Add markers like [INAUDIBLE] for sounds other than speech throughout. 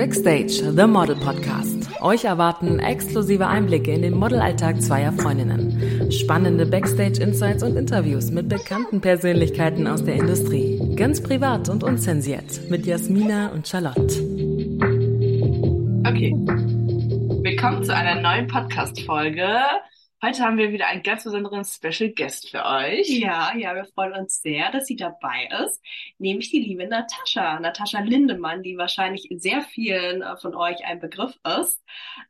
Backstage, The Model Podcast. Euch erwarten exklusive Einblicke in den Modelalltag zweier Freundinnen. Spannende Backstage-Insights und Interviews mit bekannten Persönlichkeiten aus der Industrie. Ganz privat und unzensiert mit Jasmina und Charlotte. Okay. Willkommen zu einer neuen Podcast-Folge. Heute haben wir wieder einen ganz besonderen Special Guest für euch. Ja, ja, wir freuen uns sehr, dass sie dabei ist, nämlich die liebe Natascha, Natascha Lindemann, die wahrscheinlich sehr vielen äh, von euch ein Begriff ist.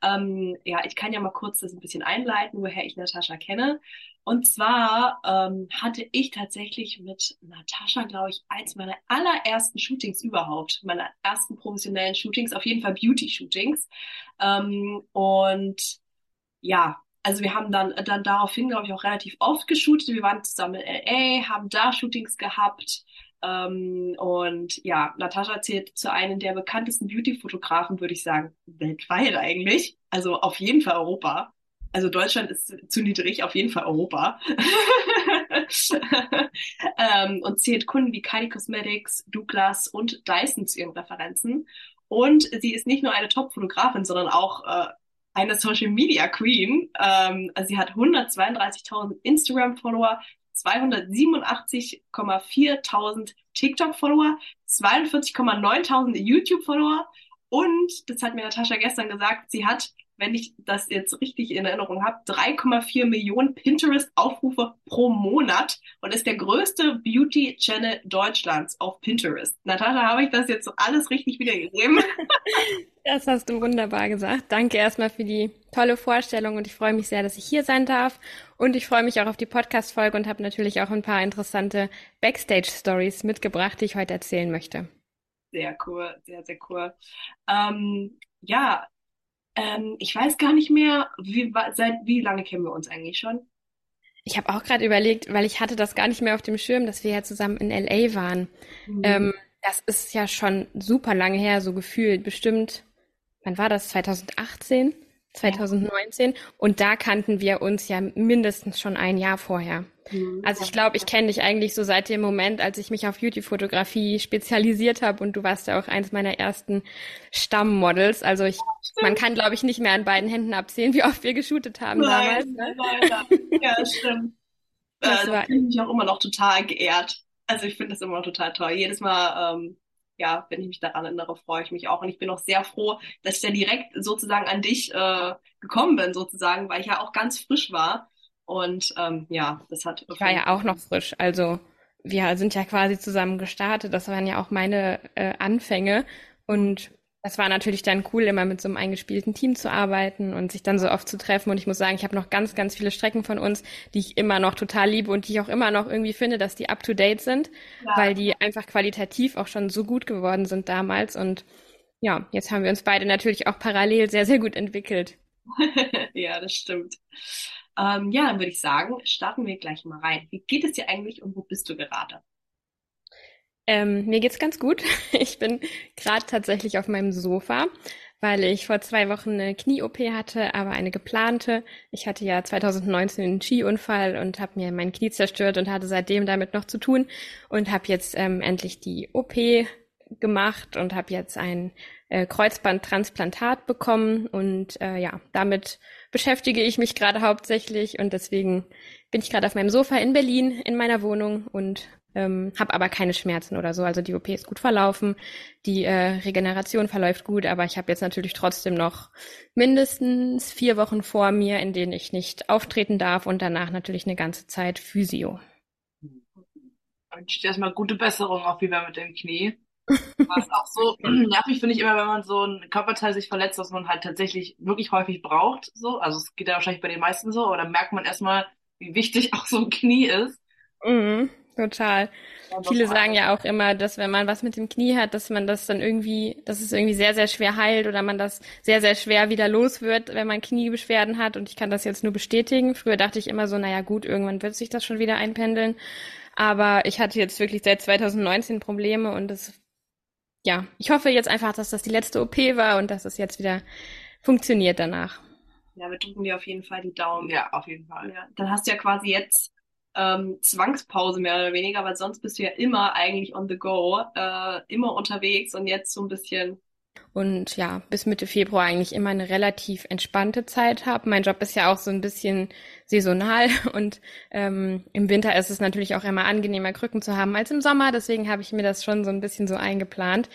Ähm, ja, ich kann ja mal kurz das ein bisschen einleiten, woher ich Natascha kenne. Und zwar ähm, hatte ich tatsächlich mit Natascha, glaube ich, eins meiner allerersten Shootings überhaupt, meiner ersten professionellen Shootings, auf jeden Fall Beauty-Shootings. Ähm, und ja, also wir haben dann, dann daraufhin, glaube ich, auch relativ oft geshootet. Wir waren zusammen in LA, haben da Shootings gehabt. Ähm, und ja, Natascha zählt zu einem der bekanntesten Beauty-Fotografen, würde ich sagen, weltweit eigentlich. Also auf jeden Fall Europa. Also Deutschland ist zu niedrig, auf jeden Fall Europa. [LAUGHS] ähm, und zählt Kunden wie Kylie Cosmetics, Douglas und Dyson zu ihren Referenzen. Und sie ist nicht nur eine Top-Fotografin, sondern auch äh, eine Social Media Queen. Ähm, also sie hat 132.000 Instagram-Follower, 287,4.000 TikTok-Follower, 42,9.000 YouTube-Follower und, das hat mir Natascha gestern gesagt, sie hat wenn ich das jetzt richtig in Erinnerung habe, 3,4 Millionen Pinterest-Aufrufe pro Monat und ist der größte Beauty-Channel Deutschlands auf Pinterest. Natascha, habe ich das jetzt alles richtig wiedergegeben? [LAUGHS] Das hast du wunderbar gesagt. Danke erstmal für die tolle Vorstellung und ich freue mich sehr, dass ich hier sein darf. Und ich freue mich auch auf die Podcast-Folge und habe natürlich auch ein paar interessante Backstage-Stories mitgebracht, die ich heute erzählen möchte. Sehr cool, sehr, sehr cool. Ähm, ja, ähm, ich weiß gar nicht mehr, wie, seit wie lange kennen wir uns eigentlich schon? Ich habe auch gerade überlegt, weil ich hatte das gar nicht mehr auf dem Schirm, dass wir ja zusammen in LA waren. Mhm. Ähm, das ist ja schon super lange her, so gefühlt. Bestimmt, wann war das? 2018? 2019 und da kannten wir uns ja mindestens schon ein Jahr vorher. Mhm. Also ich glaube, ich kenne dich eigentlich so seit dem Moment, als ich mich auf Beauty-Fotografie spezialisiert habe und du warst ja auch eins meiner ersten Stammmodels. Also ich, man kann glaube ich nicht mehr an beiden Händen abzählen, wie oft wir geshootet haben nein, damals. Ne? Nein, ja, stimmt. Das äh, war, bin ich auch immer noch total geehrt. Also ich finde das immer noch total toll. Jedes Mal ähm, ja, wenn ich mich daran erinnere, freue ich mich auch. Und ich bin auch sehr froh, dass ich dann direkt sozusagen an dich äh, gekommen bin, sozusagen, weil ich ja auch ganz frisch war. Und ähm, ja, das hat. Ich war ja auch noch frisch. Also wir sind ja quasi zusammen gestartet. Das waren ja auch meine äh, Anfänge. Und das war natürlich dann cool, immer mit so einem eingespielten Team zu arbeiten und sich dann so oft zu treffen. Und ich muss sagen, ich habe noch ganz, ganz viele Strecken von uns, die ich immer noch total liebe und die ich auch immer noch irgendwie finde, dass die up to date sind, ja. weil die einfach qualitativ auch schon so gut geworden sind damals. Und ja, jetzt haben wir uns beide natürlich auch parallel sehr, sehr gut entwickelt. [LAUGHS] ja, das stimmt. Ähm, ja, dann würde ich sagen, starten wir gleich mal rein. Wie geht es dir eigentlich und wo bist du gerade? Ähm, mir geht's ganz gut. [LAUGHS] Ich bin gerade tatsächlich auf meinem Sofa, weil ich vor zwei Wochen eine Knie-OP hatte, aber eine geplante. Ich hatte ja 2019 einen Skiunfall und habe mir mein Knie zerstört und hatte seitdem damit noch zu tun und habe jetzt ähm, endlich die OP gemacht und habe jetzt ein äh, Kreuzbandtransplantat bekommen und äh, ja, damit beschäftige ich mich gerade hauptsächlich und deswegen bin ich gerade auf meinem Sofa in Berlin in meiner Wohnung und ähm, habe aber keine Schmerzen oder so. Also die OP ist gut verlaufen, die äh, Regeneration verläuft gut, aber ich habe jetzt natürlich trotzdem noch mindestens vier Wochen vor mir, in denen ich nicht auftreten darf und danach natürlich eine ganze Zeit Physio. Ich erstmal gute Besserung auch wieder mit dem Knie. Was auch so [CLEARS THROAT] nervig finde ich immer, wenn man so ein Körperteil sich verletzt, was man halt tatsächlich wirklich häufig braucht. So, also es geht ja wahrscheinlich bei den meisten so, aber dann merkt man erstmal, wie wichtig [LAUGHS] auch so ein Knie ist. Mhm. Total. Ja, Viele sagen ja auch immer, dass wenn man was mit dem Knie hat, dass man das dann irgendwie, dass es irgendwie sehr, sehr schwer heilt oder man das sehr, sehr schwer wieder los wird, wenn man Kniebeschwerden hat. Und ich kann das jetzt nur bestätigen. Früher dachte ich immer so, naja gut, irgendwann wird sich das schon wieder einpendeln. Aber ich hatte jetzt wirklich seit 2019 Probleme und das, ja, ich hoffe jetzt einfach, dass das die letzte OP war und dass es jetzt wieder funktioniert danach. Ja, wir drücken dir auf jeden Fall die Daumen. Ja, auf jeden Fall. Ja, dann hast du ja quasi jetzt ähm, Zwangspause mehr oder weniger, weil sonst bist du ja immer eigentlich on the go, äh, immer unterwegs und jetzt so ein bisschen. und ja, bis Mitte Februar eigentlich immer eine relativ entspannte Zeit habe. Mein Job ist ja auch so ein bisschen saisonal [LAUGHS] und ähm, im Winter ist es natürlich auch immer angenehmer, Krücken zu haben als im Sommer. Deswegen habe ich mir das schon so ein bisschen so eingeplant.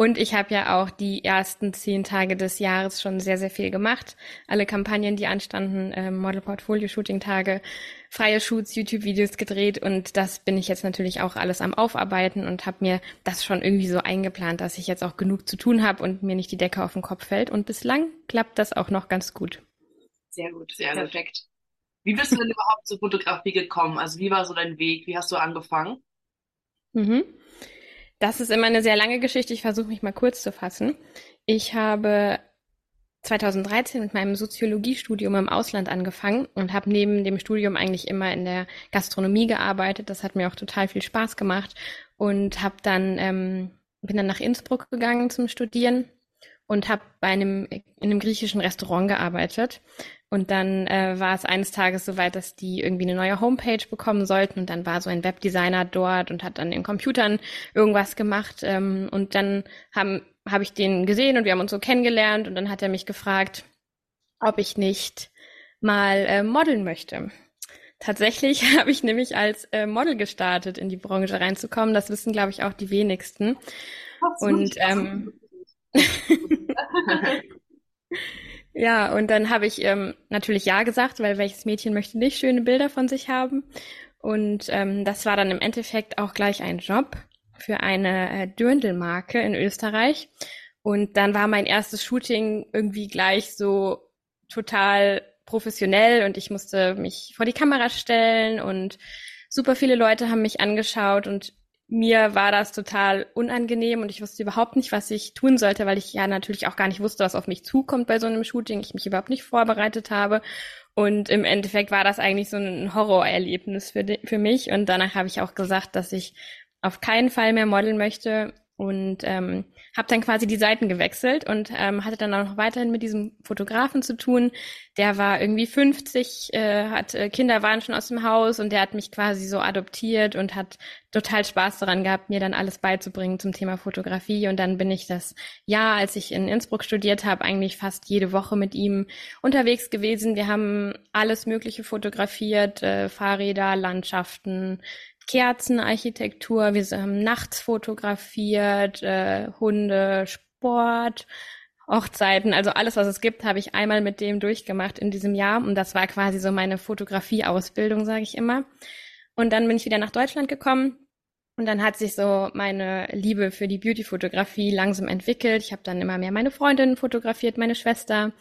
Und ich habe ja auch die ersten zehn Tage des Jahres schon sehr, sehr viel gemacht. Alle Kampagnen, die anstanden, äh, Model Portfolio Shooting Tage, freie Shoots, YouTube-Videos gedreht und das bin ich jetzt natürlich auch alles am Aufarbeiten und habe mir das schon irgendwie so eingeplant, dass ich jetzt auch genug zu tun habe und mir nicht die Decke auf den Kopf fällt. Und bislang klappt das auch noch ganz gut. Sehr gut, sehr perfekt. Wie bist du denn [LAUGHS] überhaupt zur Fotografie gekommen? Also wie war so dein Weg? Wie hast du angefangen? Mhm. Das ist immer eine sehr lange Geschichte. Ich versuche mich mal kurz zu fassen. Ich habe 2013 mit meinem Soziologiestudium im Ausland angefangen und habe neben dem Studium eigentlich immer in der Gastronomie gearbeitet. Das hat mir auch total viel Spaß gemacht und habe dann ähm, bin dann nach Innsbruck gegangen zum Studieren und habe bei einem in einem griechischen Restaurant gearbeitet und dann äh, war es eines Tages soweit, dass die irgendwie eine neue Homepage bekommen sollten. Und dann war so ein Webdesigner dort und hat an den Computern irgendwas gemacht. Ähm, und dann haben habe ich den gesehen und wir haben uns so kennengelernt. Und dann hat er mich gefragt, ob ich nicht mal äh, modeln möchte. Tatsächlich [LAUGHS] habe ich nämlich als äh, Model gestartet, in die Branche reinzukommen. Das wissen, glaube ich, auch die wenigsten. Und ähm, [LAUGHS] Ja, und dann habe ich ähm, natürlich Ja gesagt, weil welches Mädchen möchte nicht schöne Bilder von sich haben. Und ähm, das war dann im Endeffekt auch gleich ein Job für eine äh, Dürndl-Marke in Österreich. Und dann war mein erstes Shooting irgendwie gleich so total professionell und ich musste mich vor die Kamera stellen und super viele Leute haben mich angeschaut und mir war das total unangenehm und ich wusste überhaupt nicht, was ich tun sollte, weil ich ja natürlich auch gar nicht wusste, was auf mich zukommt bei so einem Shooting. Ich mich überhaupt nicht vorbereitet habe. Und im Endeffekt war das eigentlich so ein Horrorerlebnis für, für mich. Und danach habe ich auch gesagt, dass ich auf keinen Fall mehr modeln möchte und ähm, habe dann quasi die Seiten gewechselt und ähm, hatte dann auch noch weiterhin mit diesem Fotografen zu tun. Der war irgendwie 50, äh, hat äh, Kinder waren schon aus dem Haus und der hat mich quasi so adoptiert und hat total Spaß daran gehabt, mir dann alles beizubringen zum Thema Fotografie. Und dann bin ich das Jahr, als ich in Innsbruck studiert habe, eigentlich fast jede Woche mit ihm unterwegs gewesen. Wir haben alles Mögliche fotografiert, äh, Fahrräder, Landschaften, Kerzenarchitektur, wir haben nachts fotografiert, äh, Hunde, Sport, Hochzeiten, also alles, was es gibt, habe ich einmal mit dem durchgemacht in diesem Jahr und das war quasi so meine Fotografieausbildung, sage ich immer. Und dann bin ich wieder nach Deutschland gekommen und dann hat sich so meine Liebe für die Beauty-Fotografie langsam entwickelt. Ich habe dann immer mehr meine Freundinnen fotografiert, meine Schwester.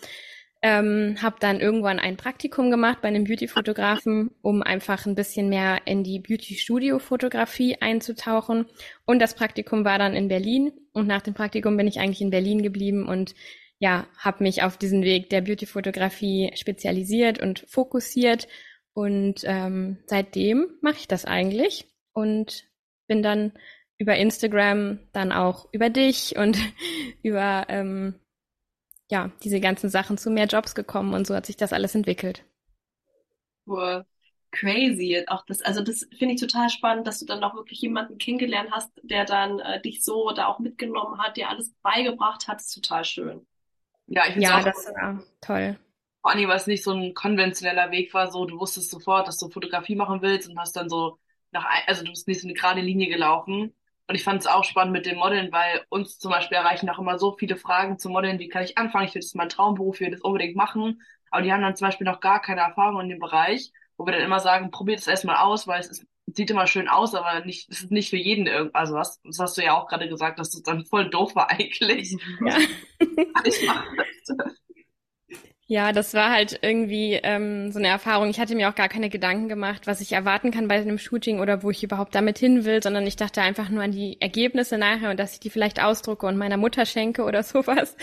Ähm, habe dann irgendwann ein Praktikum gemacht bei einem Beauty-Fotografen, um einfach ein bisschen mehr in die Beauty-Studio-Fotografie einzutauchen. Und das Praktikum war dann in Berlin. Und nach dem Praktikum bin ich eigentlich in Berlin geblieben und ja, habe mich auf diesen Weg der Beauty-Fotografie spezialisiert und fokussiert. Und ähm, seitdem mache ich das eigentlich und bin dann über Instagram, dann auch über dich und [LAUGHS] über ähm, ja, diese ganzen Sachen zu mehr Jobs gekommen und so hat sich das alles entwickelt. Wow. Crazy. Auch das, also das finde ich total spannend, dass du dann auch wirklich jemanden kennengelernt hast, der dann äh, dich so da auch mitgenommen hat, dir alles beigebracht hat. Das ist total schön. Ja, ich ja, auch, das war toll. Vor allem, weil es nicht so ein konventioneller Weg war, so du wusstest sofort, dass du Fotografie machen willst und hast dann so nach, also du bist nicht so eine gerade Linie gelaufen, und ich fand es auch spannend mit dem Modeln, weil uns zum Beispiel erreichen auch immer so viele Fragen zu Modeln, wie kann ich anfangen? Ich will das ist mein Traumberuf, ich will das unbedingt machen. Aber die haben dann zum Beispiel noch gar keine Erfahrung in dem Bereich, wo wir dann immer sagen, probiert es erstmal aus, weil es ist, sieht immer schön aus, aber nicht, es ist nicht für jeden irgendwas. Also was, das hast du ja auch gerade gesagt, dass das dann voll doof war [LAUGHS] eigentlich. Ja. [LAUGHS] ich mache das. Ja, das war halt irgendwie ähm, so eine Erfahrung. Ich hatte mir auch gar keine Gedanken gemacht, was ich erwarten kann bei einem Shooting oder wo ich überhaupt damit hin will, sondern ich dachte einfach nur an die Ergebnisse nachher und dass ich die vielleicht ausdrucke und meiner Mutter schenke oder [LAUGHS] sowas.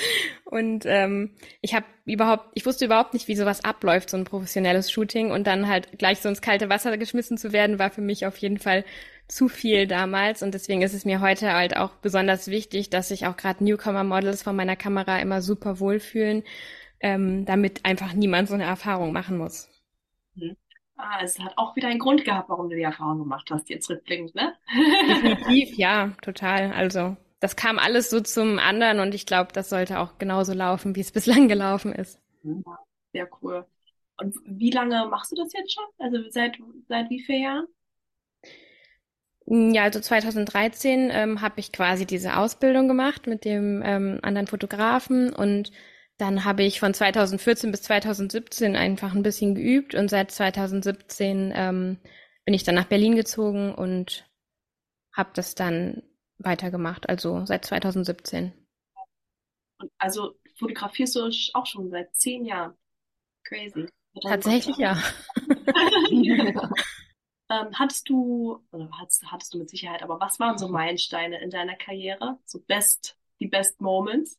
Und ähm, ich habe überhaupt, ich wusste überhaupt nicht, wie sowas abläuft, so ein professionelles Shooting und dann halt gleich so ins kalte Wasser geschmissen zu werden, war für mich auf jeden Fall zu viel damals und deswegen ist es mir heute halt auch besonders wichtig, dass sich auch gerade Newcomer-Models von meiner Kamera immer super wohlfühlen ähm, damit einfach niemand so eine Erfahrung machen muss. Mhm. Ah, es hat auch wieder einen Grund gehabt, warum du die Erfahrung gemacht hast, jetzt rückblickend, ne? Definitiv, [LAUGHS] ja, total. Also das kam alles so zum anderen und ich glaube, das sollte auch genauso laufen, wie es bislang gelaufen ist. Sehr cool. Und wie lange machst du das jetzt schon? Also seit, seit wie vielen Jahren? Ja, also 2013 ähm, habe ich quasi diese Ausbildung gemacht mit dem ähm, anderen Fotografen und dann habe ich von 2014 bis 2017 einfach ein bisschen geübt und seit 2017 ähm, bin ich dann nach Berlin gezogen und habe das dann weitergemacht, also seit 2017. Und also fotografierst du auch schon seit zehn Jahren? Crazy. Tatsächlich ja. [LAUGHS] ähm, hattest du, oder hattest, hattest du mit Sicherheit, aber was waren so Meilensteine in deiner Karriere? So best, die best Moments?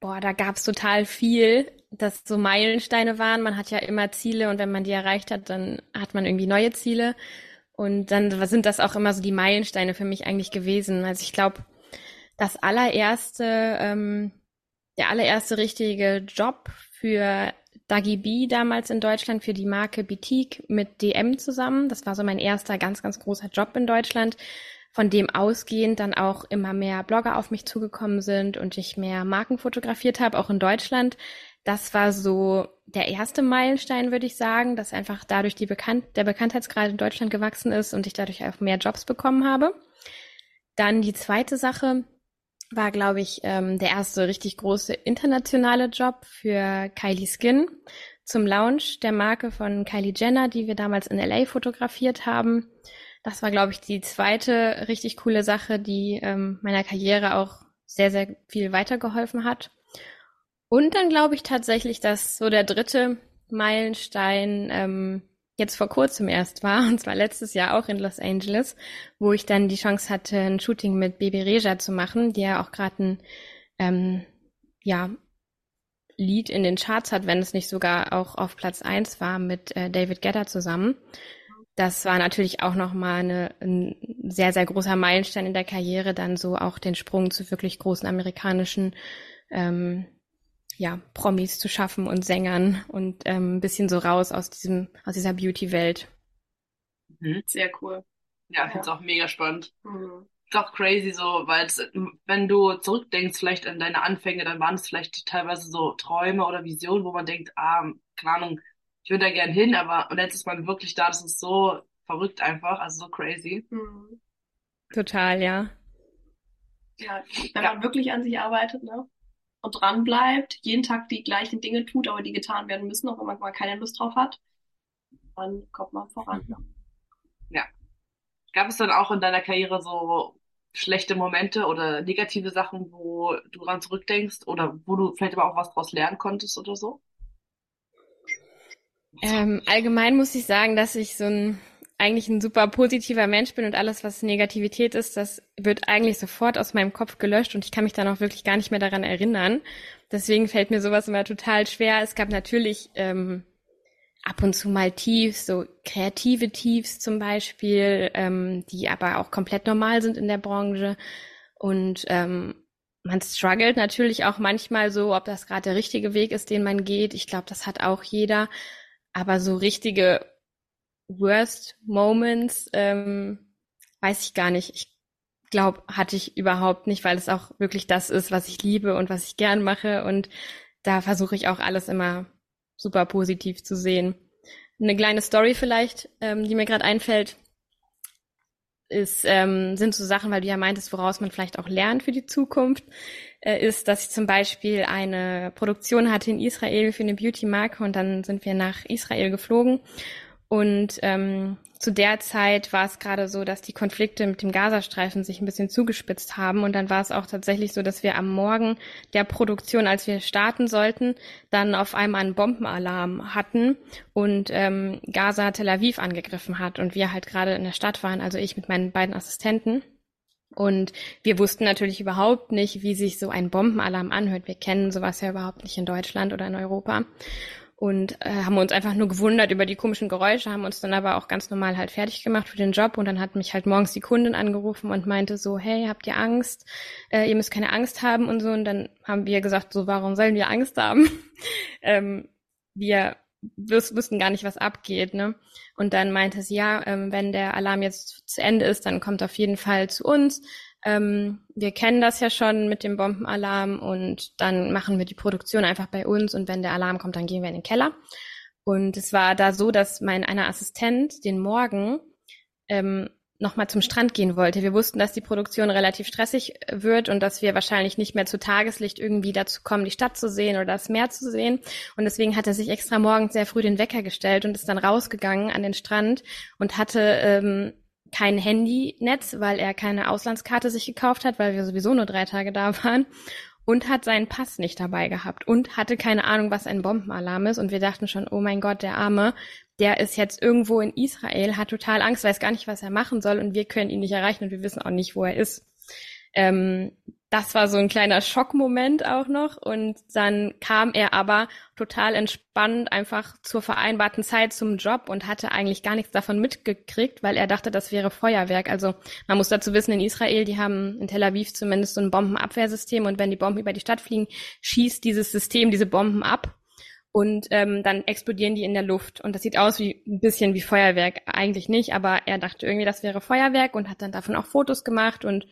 Boah, da gab's total viel, dass so Meilensteine waren. Man hat ja immer Ziele und wenn man die erreicht hat, dann hat man irgendwie neue Ziele. Und dann sind das auch immer so die Meilensteine für mich eigentlich gewesen. Also ich glaube, das allererste, ähm, der allererste richtige Job für Dagi B damals in Deutschland für die Marke Boutique mit DM zusammen. Das war so mein erster ganz, ganz großer Job in Deutschland, von dem ausgehend dann auch immer mehr Blogger auf mich zugekommen sind und ich mehr Marken fotografiert habe, auch in Deutschland das war so der erste Meilenstein, würde ich sagen, dass einfach dadurch die Bekannt der Bekanntheitsgrad in Deutschland gewachsen ist und ich dadurch auch mehr Jobs bekommen habe. Dann die zweite Sache war, glaube ich, ähm, der erste richtig große internationale Job für Kylie Skin zum Launch der Marke von Kylie Jenner, die wir damals in LA fotografiert haben. Das war, glaube ich, die zweite richtig coole Sache, die ähm, meiner Karriere auch sehr, sehr viel weitergeholfen hat. Und dann glaube ich tatsächlich, dass so der dritte Meilenstein ähm, jetzt vor kurzem erst war, und zwar letztes Jahr auch in Los Angeles, wo ich dann die Chance hatte, ein Shooting mit Baby Reja zu machen, die ja auch gerade ein ähm, ja, Lied in den Charts hat, wenn es nicht sogar auch auf Platz eins war mit äh, David Guetta zusammen. Das war natürlich auch nochmal eine, ein sehr, sehr großer Meilenstein in der Karriere, dann so auch den Sprung zu wirklich großen amerikanischen ähm, ja, Promis zu schaffen und Sängern und ähm, ein bisschen so raus aus diesem, aus dieser Beauty-Welt. Mhm. Sehr cool. Ja, ich finde es auch mega spannend. Mhm. Ist auch crazy so, weil wenn du zurückdenkst vielleicht an deine Anfänge, dann waren es vielleicht teilweise so Träume oder Visionen, wo man denkt, ah, keine Ahnung, ich würde da gern hin, aber und jetzt ist man wirklich da, das ist so verrückt einfach, also so crazy. Mhm. Total, ja. Ja, wenn ja. man wirklich an sich arbeitet, ne? und dran bleibt, jeden Tag die gleichen Dinge tut, aber die getan werden müssen, auch wenn man mal keine Lust drauf hat, dann kommt man voran. Ja. Gab es dann auch in deiner Karriere so schlechte Momente oder negative Sachen, wo du dran zurückdenkst oder wo du vielleicht aber auch was draus lernen konntest oder so? Ähm, allgemein muss ich sagen, dass ich so ein eigentlich ein super positiver Mensch bin und alles, was Negativität ist, das wird eigentlich sofort aus meinem Kopf gelöscht und ich kann mich dann auch wirklich gar nicht mehr daran erinnern. Deswegen fällt mir sowas immer total schwer. Es gab natürlich ähm, ab und zu mal Tiefs, so kreative Tiefs zum Beispiel, ähm, die aber auch komplett normal sind in der Branche. Und ähm, man struggelt natürlich auch manchmal so, ob das gerade der richtige Weg ist, den man geht. Ich glaube, das hat auch jeder. Aber so richtige Worst Moments, ähm, weiß ich gar nicht. Ich glaube, hatte ich überhaupt nicht, weil es auch wirklich das ist, was ich liebe und was ich gern mache. Und da versuche ich auch alles immer super positiv zu sehen. Eine kleine Story vielleicht, ähm, die mir gerade einfällt, ist, ähm, sind so Sachen, weil du ja meintest, woraus man vielleicht auch lernt für die Zukunft, äh, ist, dass ich zum Beispiel eine Produktion hatte in Israel für eine Beauty-Marke und dann sind wir nach Israel geflogen. Und ähm, zu der Zeit war es gerade so, dass die Konflikte mit dem Gazastreifen sich ein bisschen zugespitzt haben. Und dann war es auch tatsächlich so, dass wir am Morgen der Produktion, als wir starten sollten, dann auf einmal einen Bombenalarm hatten und ähm, Gaza Tel Aviv angegriffen hat. Und wir halt gerade in der Stadt waren, also ich mit meinen beiden Assistenten. Und wir wussten natürlich überhaupt nicht, wie sich so ein Bombenalarm anhört. Wir kennen sowas ja überhaupt nicht in Deutschland oder in Europa und äh, haben uns einfach nur gewundert über die komischen Geräusche, haben uns dann aber auch ganz normal halt fertig gemacht für den Job und dann hat mich halt morgens die Kundin angerufen und meinte so, hey, habt ihr Angst? Äh, ihr müsst keine Angst haben und so und dann haben wir gesagt, so, warum sollen wir Angst haben? [LAUGHS] ähm, wir wüssten gar nicht, was abgeht, ne? Und dann meinte sie, ja, ähm, wenn der Alarm jetzt zu Ende ist, dann kommt auf jeden Fall zu uns. Ähm, wir kennen das ja schon mit dem Bombenalarm und dann machen wir die Produktion einfach bei uns und wenn der Alarm kommt, dann gehen wir in den Keller. Und es war da so, dass mein einer Assistent den Morgen ähm, nochmal zum Strand gehen wollte. Wir wussten, dass die Produktion relativ stressig wird und dass wir wahrscheinlich nicht mehr zu Tageslicht irgendwie dazu kommen, die Stadt zu sehen oder das Meer zu sehen. Und deswegen hat er sich extra morgens sehr früh den Wecker gestellt und ist dann rausgegangen an den Strand und hatte ähm, kein Handynetz, weil er keine Auslandskarte sich gekauft hat, weil wir sowieso nur drei Tage da waren und hat seinen Pass nicht dabei gehabt und hatte keine Ahnung, was ein Bombenalarm ist. Und wir dachten schon, oh mein Gott, der Arme, der ist jetzt irgendwo in Israel, hat total Angst, weiß gar nicht, was er machen soll und wir können ihn nicht erreichen und wir wissen auch nicht, wo er ist. Ähm, das war so ein kleiner Schockmoment auch noch. Und dann kam er aber total entspannt einfach zur vereinbarten Zeit zum Job und hatte eigentlich gar nichts davon mitgekriegt, weil er dachte, das wäre Feuerwerk. Also man muss dazu wissen, in Israel, die haben in Tel Aviv zumindest so ein Bombenabwehrsystem und wenn die Bomben über die Stadt fliegen, schießt dieses System diese Bomben ab und ähm, dann explodieren die in der Luft. Und das sieht aus wie ein bisschen wie Feuerwerk. Eigentlich nicht, aber er dachte irgendwie, das wäre Feuerwerk und hat dann davon auch Fotos gemacht und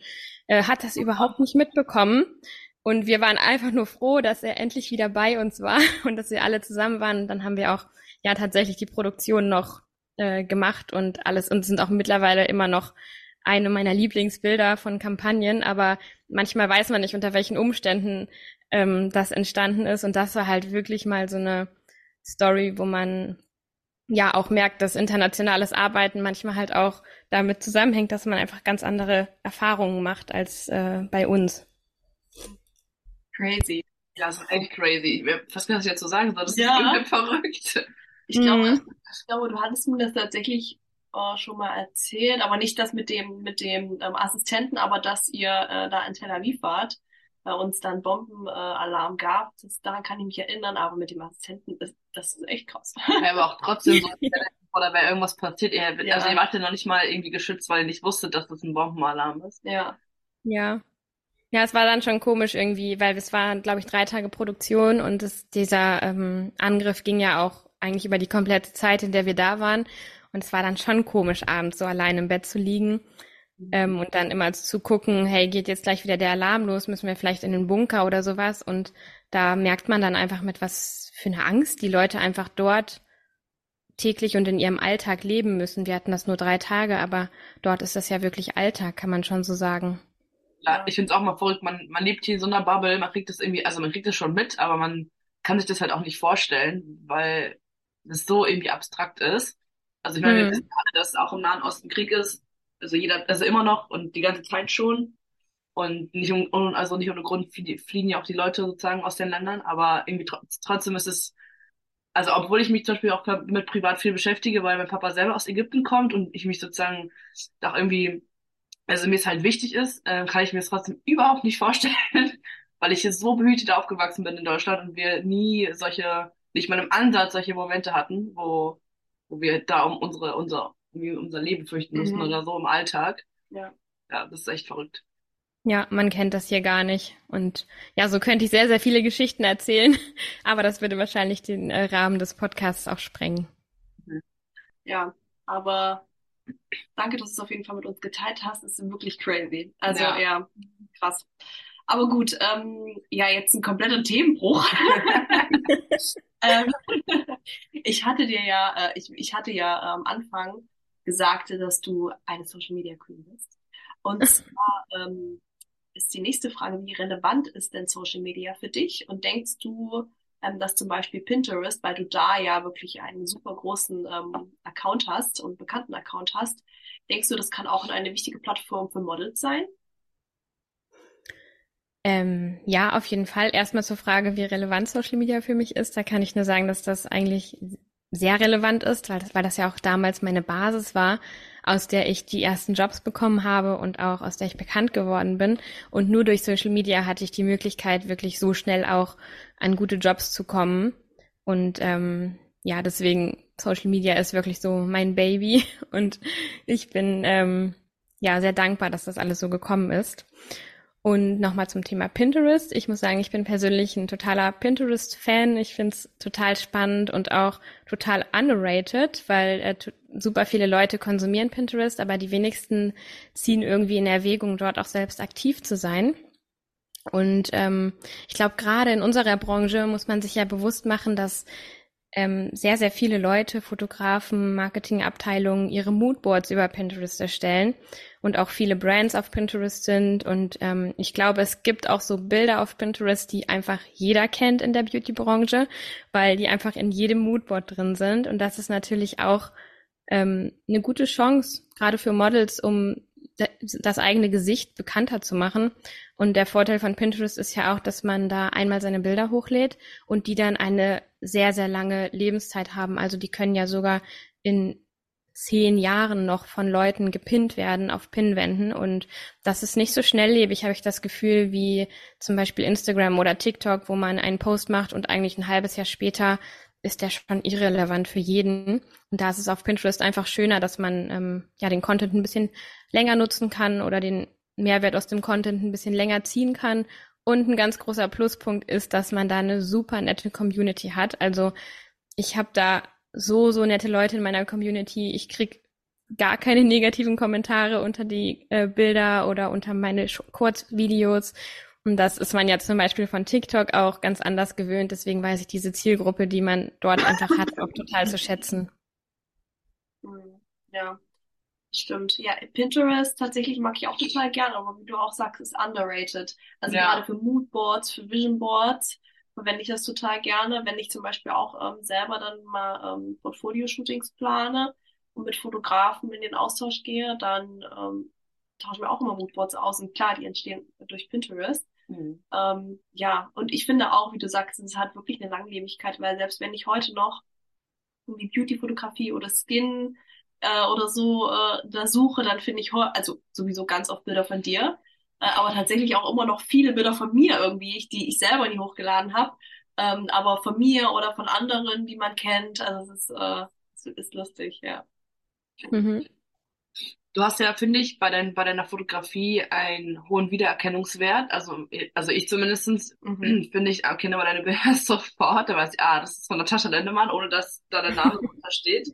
äh, hat das überhaupt nicht mitbekommen. Und wir waren einfach nur froh, dass er endlich wieder bei uns war [LAUGHS] und dass wir alle zusammen waren. Und dann haben wir auch ja tatsächlich die Produktion noch äh, gemacht und alles und sind auch mittlerweile immer noch eine meiner Lieblingsbilder von Kampagnen, aber manchmal weiß man nicht, unter welchen Umständen ähm, das entstanden ist. Und das war halt wirklich mal so eine Story, wo man ja auch merkt, dass internationales Arbeiten manchmal halt auch damit zusammenhängt, dass man einfach ganz andere Erfahrungen macht als äh, bei uns. Crazy. Ja, das ist echt crazy. Was kann ich jetzt so sagen? Das ja. ist verrückt. Ich glaube, mhm. ich glaube, du hattest mir das tatsächlich äh, schon mal erzählt, aber nicht das mit dem mit dem ähm, Assistenten, aber dass ihr äh, da in Tel Aviv wart bei uns dann Bombenalarm äh, gab. Das, daran kann ich mich erinnern, aber mit dem Assistenten, ist, das ist echt krass. Ja, aber auch trotzdem so, [LAUGHS] oder wäre irgendwas passiert, ihr, ja. also ihr wart ja noch nicht mal irgendwie geschützt, weil ihr nicht wusstet, dass das ein Bombenalarm ist. Ja. Ja. Ja, es war dann schon komisch irgendwie, weil es waren, glaube ich, drei Tage Produktion und es, dieser ähm, Angriff ging ja auch eigentlich über die komplette Zeit, in der wir da waren. Und es war dann schon komisch, abends so allein im Bett zu liegen ähm, und dann immer zu gucken, hey, geht jetzt gleich wieder der Alarm los, müssen wir vielleicht in den Bunker oder sowas. Und da merkt man dann einfach mit was für eine Angst die Leute einfach dort täglich und in ihrem Alltag leben müssen. Wir hatten das nur drei Tage, aber dort ist das ja wirklich Alltag, kann man schon so sagen. Ja, ich finde es auch mal verrückt, man, man lebt hier in so einer Bubble, man kriegt das irgendwie, also man kriegt das schon mit, aber man kann sich das halt auch nicht vorstellen, weil es so irgendwie abstrakt ist. Also ich meine, hm. wir wissen alle, dass auch im Nahen Osten Krieg ist, also jeder, also immer noch und die ganze Zeit schon. Und nicht um, also nicht ohne Grund fliehen ja auch die Leute sozusagen aus den Ländern, aber irgendwie trotzdem ist es, also obwohl ich mich zum Beispiel auch mit privat viel beschäftige, weil mein Papa selber aus Ägypten kommt und ich mich sozusagen auch irgendwie, also mir es halt wichtig ist, äh, kann ich mir es trotzdem überhaupt nicht vorstellen, [LAUGHS] weil ich hier so behütet aufgewachsen bin in Deutschland und wir nie solche, nicht mal im Ansatz solche Momente hatten, wo, wo wir da um unsere, unser unser Leben fürchten müssen mhm. oder so im Alltag. Ja. Ja, das ist echt verrückt. Ja, man kennt das hier gar nicht. Und ja, so könnte ich sehr, sehr viele Geschichten erzählen. [LAUGHS] Aber das würde wahrscheinlich den äh, Rahmen des Podcasts auch sprengen. Ja, aber danke, dass du es auf jeden Fall mit uns geteilt hast. Das ist wirklich crazy. Also ja, ja krass. Aber gut, ähm, ja, jetzt ein kompletter Themenbruch. [LAUGHS] ähm, ich hatte dir ja, äh, ich, ich hatte ja äh, am Anfang gesagte, dass du eine Social Media Queen bist. Und [LAUGHS] zwar ähm, ist die nächste Frage, wie relevant ist denn Social Media für dich? Und denkst du, ähm, dass zum Beispiel Pinterest, weil du da ja wirklich einen super großen ähm, Account hast und bekannten Account hast, denkst du, das kann auch eine wichtige Plattform für Models sein? Ähm, ja, auf jeden Fall. Erstmal zur Frage, wie relevant Social Media für mich ist. Da kann ich nur sagen, dass das eigentlich sehr relevant ist, weil das, weil das ja auch damals meine Basis war, aus der ich die ersten Jobs bekommen habe und auch aus der ich bekannt geworden bin. Und nur durch Social Media hatte ich die Möglichkeit, wirklich so schnell auch an gute Jobs zu kommen. Und ähm, ja, deswegen Social Media ist wirklich so mein Baby [LAUGHS] und ich bin ähm, ja sehr dankbar, dass das alles so gekommen ist. Und nochmal zum Thema Pinterest. Ich muss sagen, ich bin persönlich ein totaler Pinterest-Fan. Ich finde es total spannend und auch total underrated, weil äh, super viele Leute konsumieren Pinterest, aber die wenigsten ziehen irgendwie in Erwägung, dort auch selbst aktiv zu sein. Und ähm, ich glaube, gerade in unserer Branche muss man sich ja bewusst machen, dass ähm, sehr, sehr viele Leute, Fotografen, Marketingabteilungen ihre Moodboards über Pinterest erstellen und auch viele Brands auf Pinterest sind. Und ähm, ich glaube, es gibt auch so Bilder auf Pinterest, die einfach jeder kennt in der Beauty-Branche, weil die einfach in jedem Moodboard drin sind. Und das ist natürlich auch ähm, eine gute Chance, gerade für Models, um das eigene Gesicht bekannter zu machen. Und der Vorteil von Pinterest ist ja auch, dass man da einmal seine Bilder hochlädt und die dann eine sehr, sehr lange Lebenszeit haben. Also die können ja sogar in zehn Jahren noch von Leuten gepinnt werden auf Pinwänden und das ist nicht so schnelllebig, habe ich das Gefühl, wie zum Beispiel Instagram oder TikTok, wo man einen Post macht und eigentlich ein halbes Jahr später ist der schon irrelevant für jeden. Und da ist es auf Pinterest einfach schöner, dass man ähm, ja den Content ein bisschen länger nutzen kann oder den Mehrwert aus dem Content ein bisschen länger ziehen kann. Und ein ganz großer Pluspunkt ist, dass man da eine super nette Community hat. Also ich habe da so, so nette Leute in meiner Community. Ich krieg gar keine negativen Kommentare unter die äh, Bilder oder unter meine Kurzvideos. Und das ist man ja zum Beispiel von TikTok auch ganz anders gewöhnt. Deswegen weiß ich diese Zielgruppe, die man dort einfach hat, auch total zu schätzen. Ja, stimmt. Ja, Pinterest tatsächlich mag ich auch total gerne, aber wie du auch sagst, ist underrated. Also ja. gerade für Moodboards, für Visionboards verwende ich das total gerne, wenn ich zum Beispiel auch ähm, selber dann mal ähm, Portfolio-Shootings plane und mit Fotografen in den Austausch gehe, dann ähm, tauschen wir auch immer Moodboards aus und klar, die entstehen durch Pinterest. Mhm. Ähm, ja, und ich finde auch, wie du sagst, es hat wirklich eine Langlebigkeit, weil selbst wenn ich heute noch irgendwie Beauty-Fotografie oder Skin äh, oder so äh, da suche, dann finde ich also sowieso ganz oft Bilder von dir äh, aber tatsächlich auch immer noch viele Bilder von mir irgendwie, die ich selber nie hochgeladen habe, ähm, aber von mir oder von anderen, die man kennt. Also es ist, äh, es ist lustig, ja. Mhm. Du hast ja, finde ich, bei, dein, bei deiner Fotografie einen hohen Wiedererkennungswert. Also, also ich zumindestens mhm. [CLEARS THROAT] finde ich, erkenne aber deine Bilder [LAUGHS] sofort. Da weiß ich, ah, das ist von Natascha Lendemann, ohne dass da der Name [LAUGHS] drunter steht.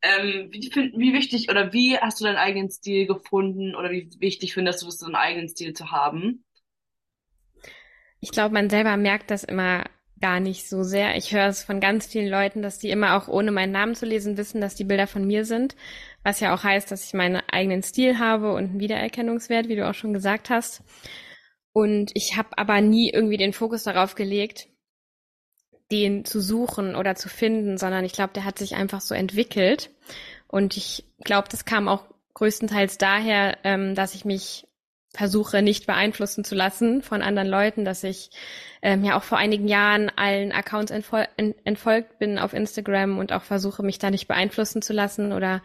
Ähm, wie, wie wichtig oder wie hast du deinen eigenen Stil gefunden oder wie wichtig findest du es, so einen eigenen Stil zu haben? Ich glaube, man selber merkt das immer gar nicht so sehr. Ich höre es von ganz vielen Leuten, dass die immer auch ohne meinen Namen zu lesen wissen, dass die Bilder von mir sind. Was ja auch heißt, dass ich meinen eigenen Stil habe und einen Wiedererkennungswert, wie du auch schon gesagt hast. Und ich habe aber nie irgendwie den Fokus darauf gelegt, den zu suchen oder zu finden, sondern ich glaube, der hat sich einfach so entwickelt. Und ich glaube, das kam auch größtenteils daher, ähm, dass ich mich versuche, nicht beeinflussen zu lassen von anderen Leuten, dass ich ähm, ja auch vor einigen Jahren allen Accounts entfol entfolgt bin auf Instagram und auch versuche, mich da nicht beeinflussen zu lassen oder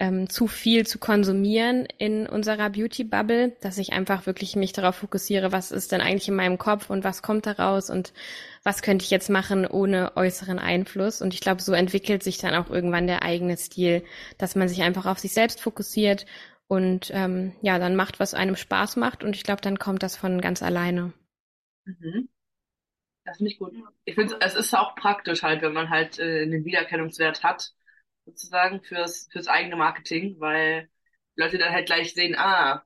ähm, zu viel zu konsumieren in unserer Beauty-Bubble, dass ich einfach wirklich mich darauf fokussiere, was ist denn eigentlich in meinem Kopf und was kommt daraus und was könnte ich jetzt machen ohne äußeren Einfluss. Und ich glaube, so entwickelt sich dann auch irgendwann der eigene Stil, dass man sich einfach auf sich selbst fokussiert und ähm, ja, dann macht, was einem Spaß macht. Und ich glaube, dann kommt das von ganz alleine. Mhm. Das finde ich gut. Ich finde, es ist auch praktisch halt, wenn man halt äh, einen Wiedererkennungswert hat sozusagen fürs, fürs eigene Marketing, weil Leute dann halt gleich sehen, ah,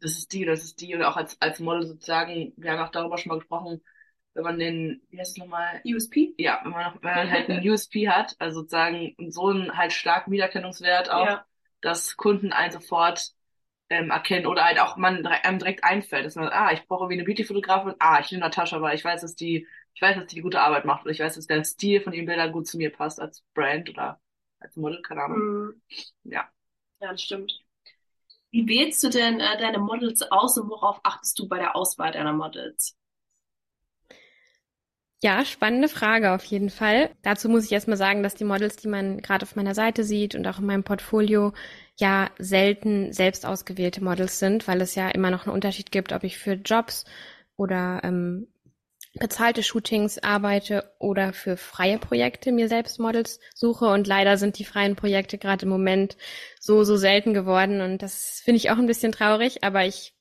das ist die, das ist die und auch als, als Model sozusagen, wir haben auch darüber schon mal gesprochen, wenn man den, wie heißt es nochmal? USP? Ja, wenn man, wenn man halt einen USP hat, also sozusagen so einen halt starken Wiedererkennungswert auch, ja. dass Kunden einen sofort ähm, erkennen oder halt auch man einem direkt einfällt, dass man, ah, ich brauche wie eine Beauty-Fotografin, ah, ich nehme Natascha, weil ich weiß, dass die ich weiß, dass die gute Arbeit macht und ich weiß, dass der Stil von ihren Bildern gut zu mir passt als Brand oder als Model, keine Ahnung. Mm. Ja. Ja, das stimmt. Wie wählst du denn äh, deine Models aus und worauf achtest du bei der Auswahl deiner Models? Ja, spannende Frage auf jeden Fall. Dazu muss ich erstmal sagen, dass die Models, die man gerade auf meiner Seite sieht und auch in meinem Portfolio, ja selten selbst ausgewählte Models sind, weil es ja immer noch einen Unterschied gibt, ob ich für Jobs oder ähm, bezahlte Shootings arbeite oder für freie Projekte mir selbst Models suche. Und leider sind die freien Projekte gerade im Moment so, so selten geworden. Und das finde ich auch ein bisschen traurig, aber ich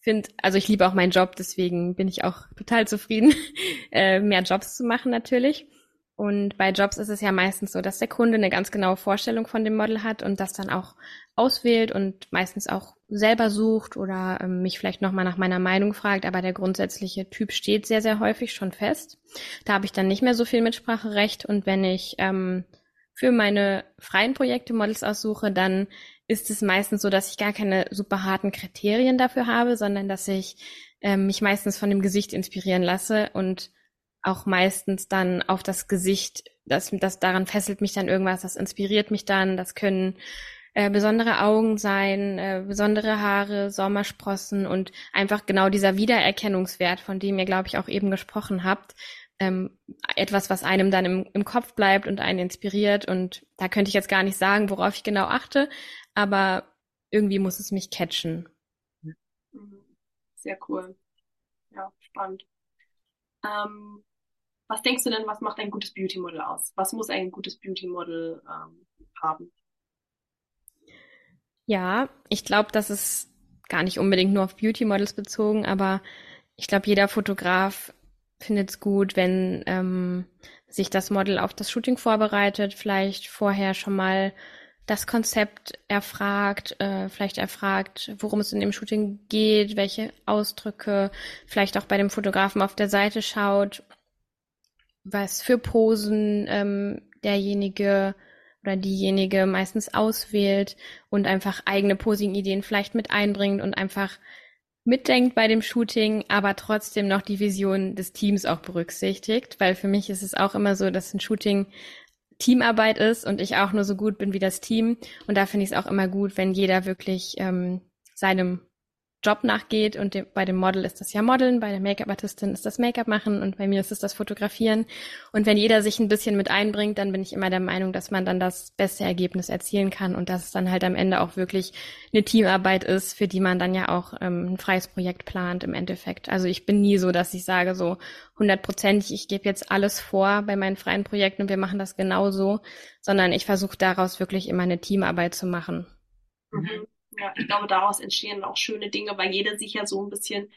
finde, also ich liebe auch meinen Job, deswegen bin ich auch total zufrieden, [LAUGHS] äh, mehr Jobs zu machen natürlich. Und bei Jobs ist es ja meistens so, dass der Kunde eine ganz genaue Vorstellung von dem Model hat und das dann auch auswählt und meistens auch selber sucht oder ähm, mich vielleicht nochmal nach meiner Meinung fragt, aber der grundsätzliche Typ steht sehr, sehr häufig schon fest. Da habe ich dann nicht mehr so viel Mitspracherecht. Und wenn ich ähm, für meine freien Projekte Models aussuche, dann ist es meistens so, dass ich gar keine super harten Kriterien dafür habe, sondern dass ich ähm, mich meistens von dem Gesicht inspirieren lasse und auch meistens dann auf das Gesicht, das, das daran fesselt mich dann irgendwas, das inspiriert mich dann, das können äh, besondere Augen sein, äh, besondere Haare, Sommersprossen und einfach genau dieser Wiedererkennungswert, von dem ihr, glaube ich, auch eben gesprochen habt. Ähm, etwas, was einem dann im, im Kopf bleibt und einen inspiriert. Und da könnte ich jetzt gar nicht sagen, worauf ich genau achte, aber irgendwie muss es mich catchen. Sehr cool. Ja, spannend. Ähm, was denkst du denn, was macht ein gutes Beauty-Model aus? Was muss ein gutes Beauty-Model ähm, haben? Ja, ich glaube, das ist gar nicht unbedingt nur auf Beauty-Models bezogen, aber ich glaube, jeder Fotograf findet es gut, wenn ähm, sich das Model auf das Shooting vorbereitet, vielleicht vorher schon mal das Konzept erfragt, äh, vielleicht erfragt, worum es in dem Shooting geht, welche Ausdrücke, vielleicht auch bei dem Fotografen auf der Seite schaut was für Posen ähm, derjenige oder diejenige meistens auswählt und einfach eigene Posing-Ideen vielleicht mit einbringt und einfach mitdenkt bei dem Shooting, aber trotzdem noch die Vision des Teams auch berücksichtigt, weil für mich ist es auch immer so, dass ein Shooting Teamarbeit ist und ich auch nur so gut bin wie das Team. Und da finde ich es auch immer gut, wenn jeder wirklich ähm, seinem Job nachgeht und de bei dem Model ist das ja Modeln, bei der Make-up-Artistin ist das Make-up machen und bei mir ist es das Fotografieren. Und wenn jeder sich ein bisschen mit einbringt, dann bin ich immer der Meinung, dass man dann das beste Ergebnis erzielen kann und dass es dann halt am Ende auch wirklich eine Teamarbeit ist, für die man dann ja auch ähm, ein freies Projekt plant im Endeffekt. Also ich bin nie so, dass ich sage so hundertprozentig, ich gebe jetzt alles vor bei meinen freien Projekten und wir machen das genauso, sondern ich versuche daraus wirklich immer eine Teamarbeit zu machen. Mhm ja, ich glaube, daraus entstehen auch schöne Dinge, weil jeder sich ja so ein bisschen